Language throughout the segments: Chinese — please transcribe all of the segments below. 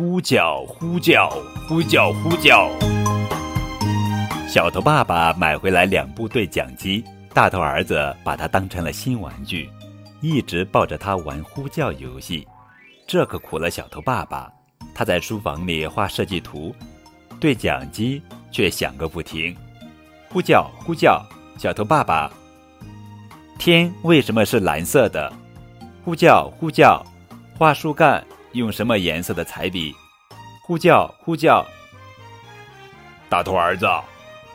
呼叫呼叫呼叫呼叫！小头爸爸买回来两部对讲机，大头儿子把它当成了新玩具，一直抱着它玩呼叫游戏。这可苦了小头爸爸，他在书房里画设计图，对讲机却响个不停。呼叫呼叫，小头爸爸，天为什么是蓝色的？呼叫呼叫，画树干用什么颜色的彩笔？呼叫呼叫，大头儿子，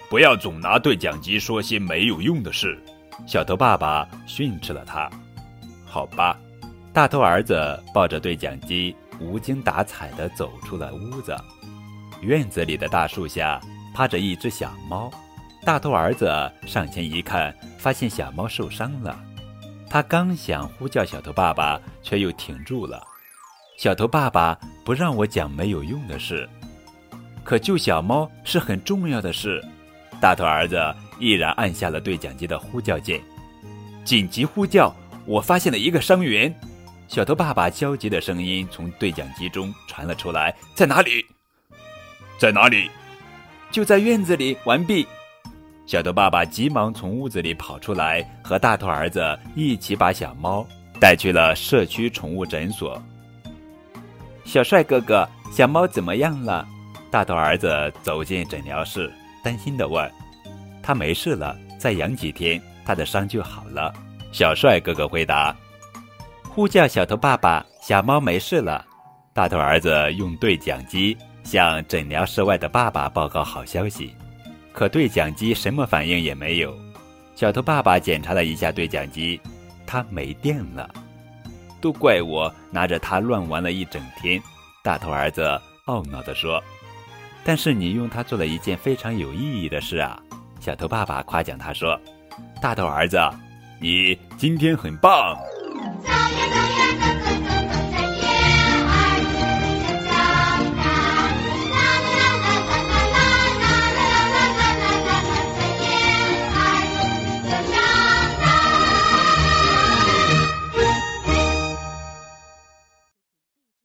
不要总拿对讲机说些没有用的事。小头爸爸训斥了他。好吧。大头儿子抱着对讲机，无精打采地走出了屋子。院子里的大树下趴着一只小猫。大头儿子上前一看，发现小猫受伤了。他刚想呼叫小头爸爸，却又停住了。小头爸爸不让我讲没有用的事，可救小猫是很重要的事。大头儿子毅然按下了对讲机的呼叫键。紧急呼叫！我发现了一个伤员。小头爸爸焦急的声音从对讲机中传了出来：“在哪里？在哪里？就在院子里。”完毕。小头爸爸急忙从屋子里跑出来，和大头儿子一起把小猫带去了社区宠物诊所。小帅哥哥，小猫怎么样了？大头儿子走进诊疗室，担心的问：“他没事了，再养几天，他的伤就好了。”小帅哥哥回答。呼叫小头爸爸，小猫没事了。大头儿子用对讲机向诊疗室外的爸爸报告好消息，可对讲机什么反应也没有。小头爸爸检查了一下对讲机，它没电了。都怪我拿着它乱玩了一整天。大头儿子懊恼地说：“但是你用它做了一件非常有意义的事啊！”小头爸爸夸奖他说：“大头儿子，你今天很棒。”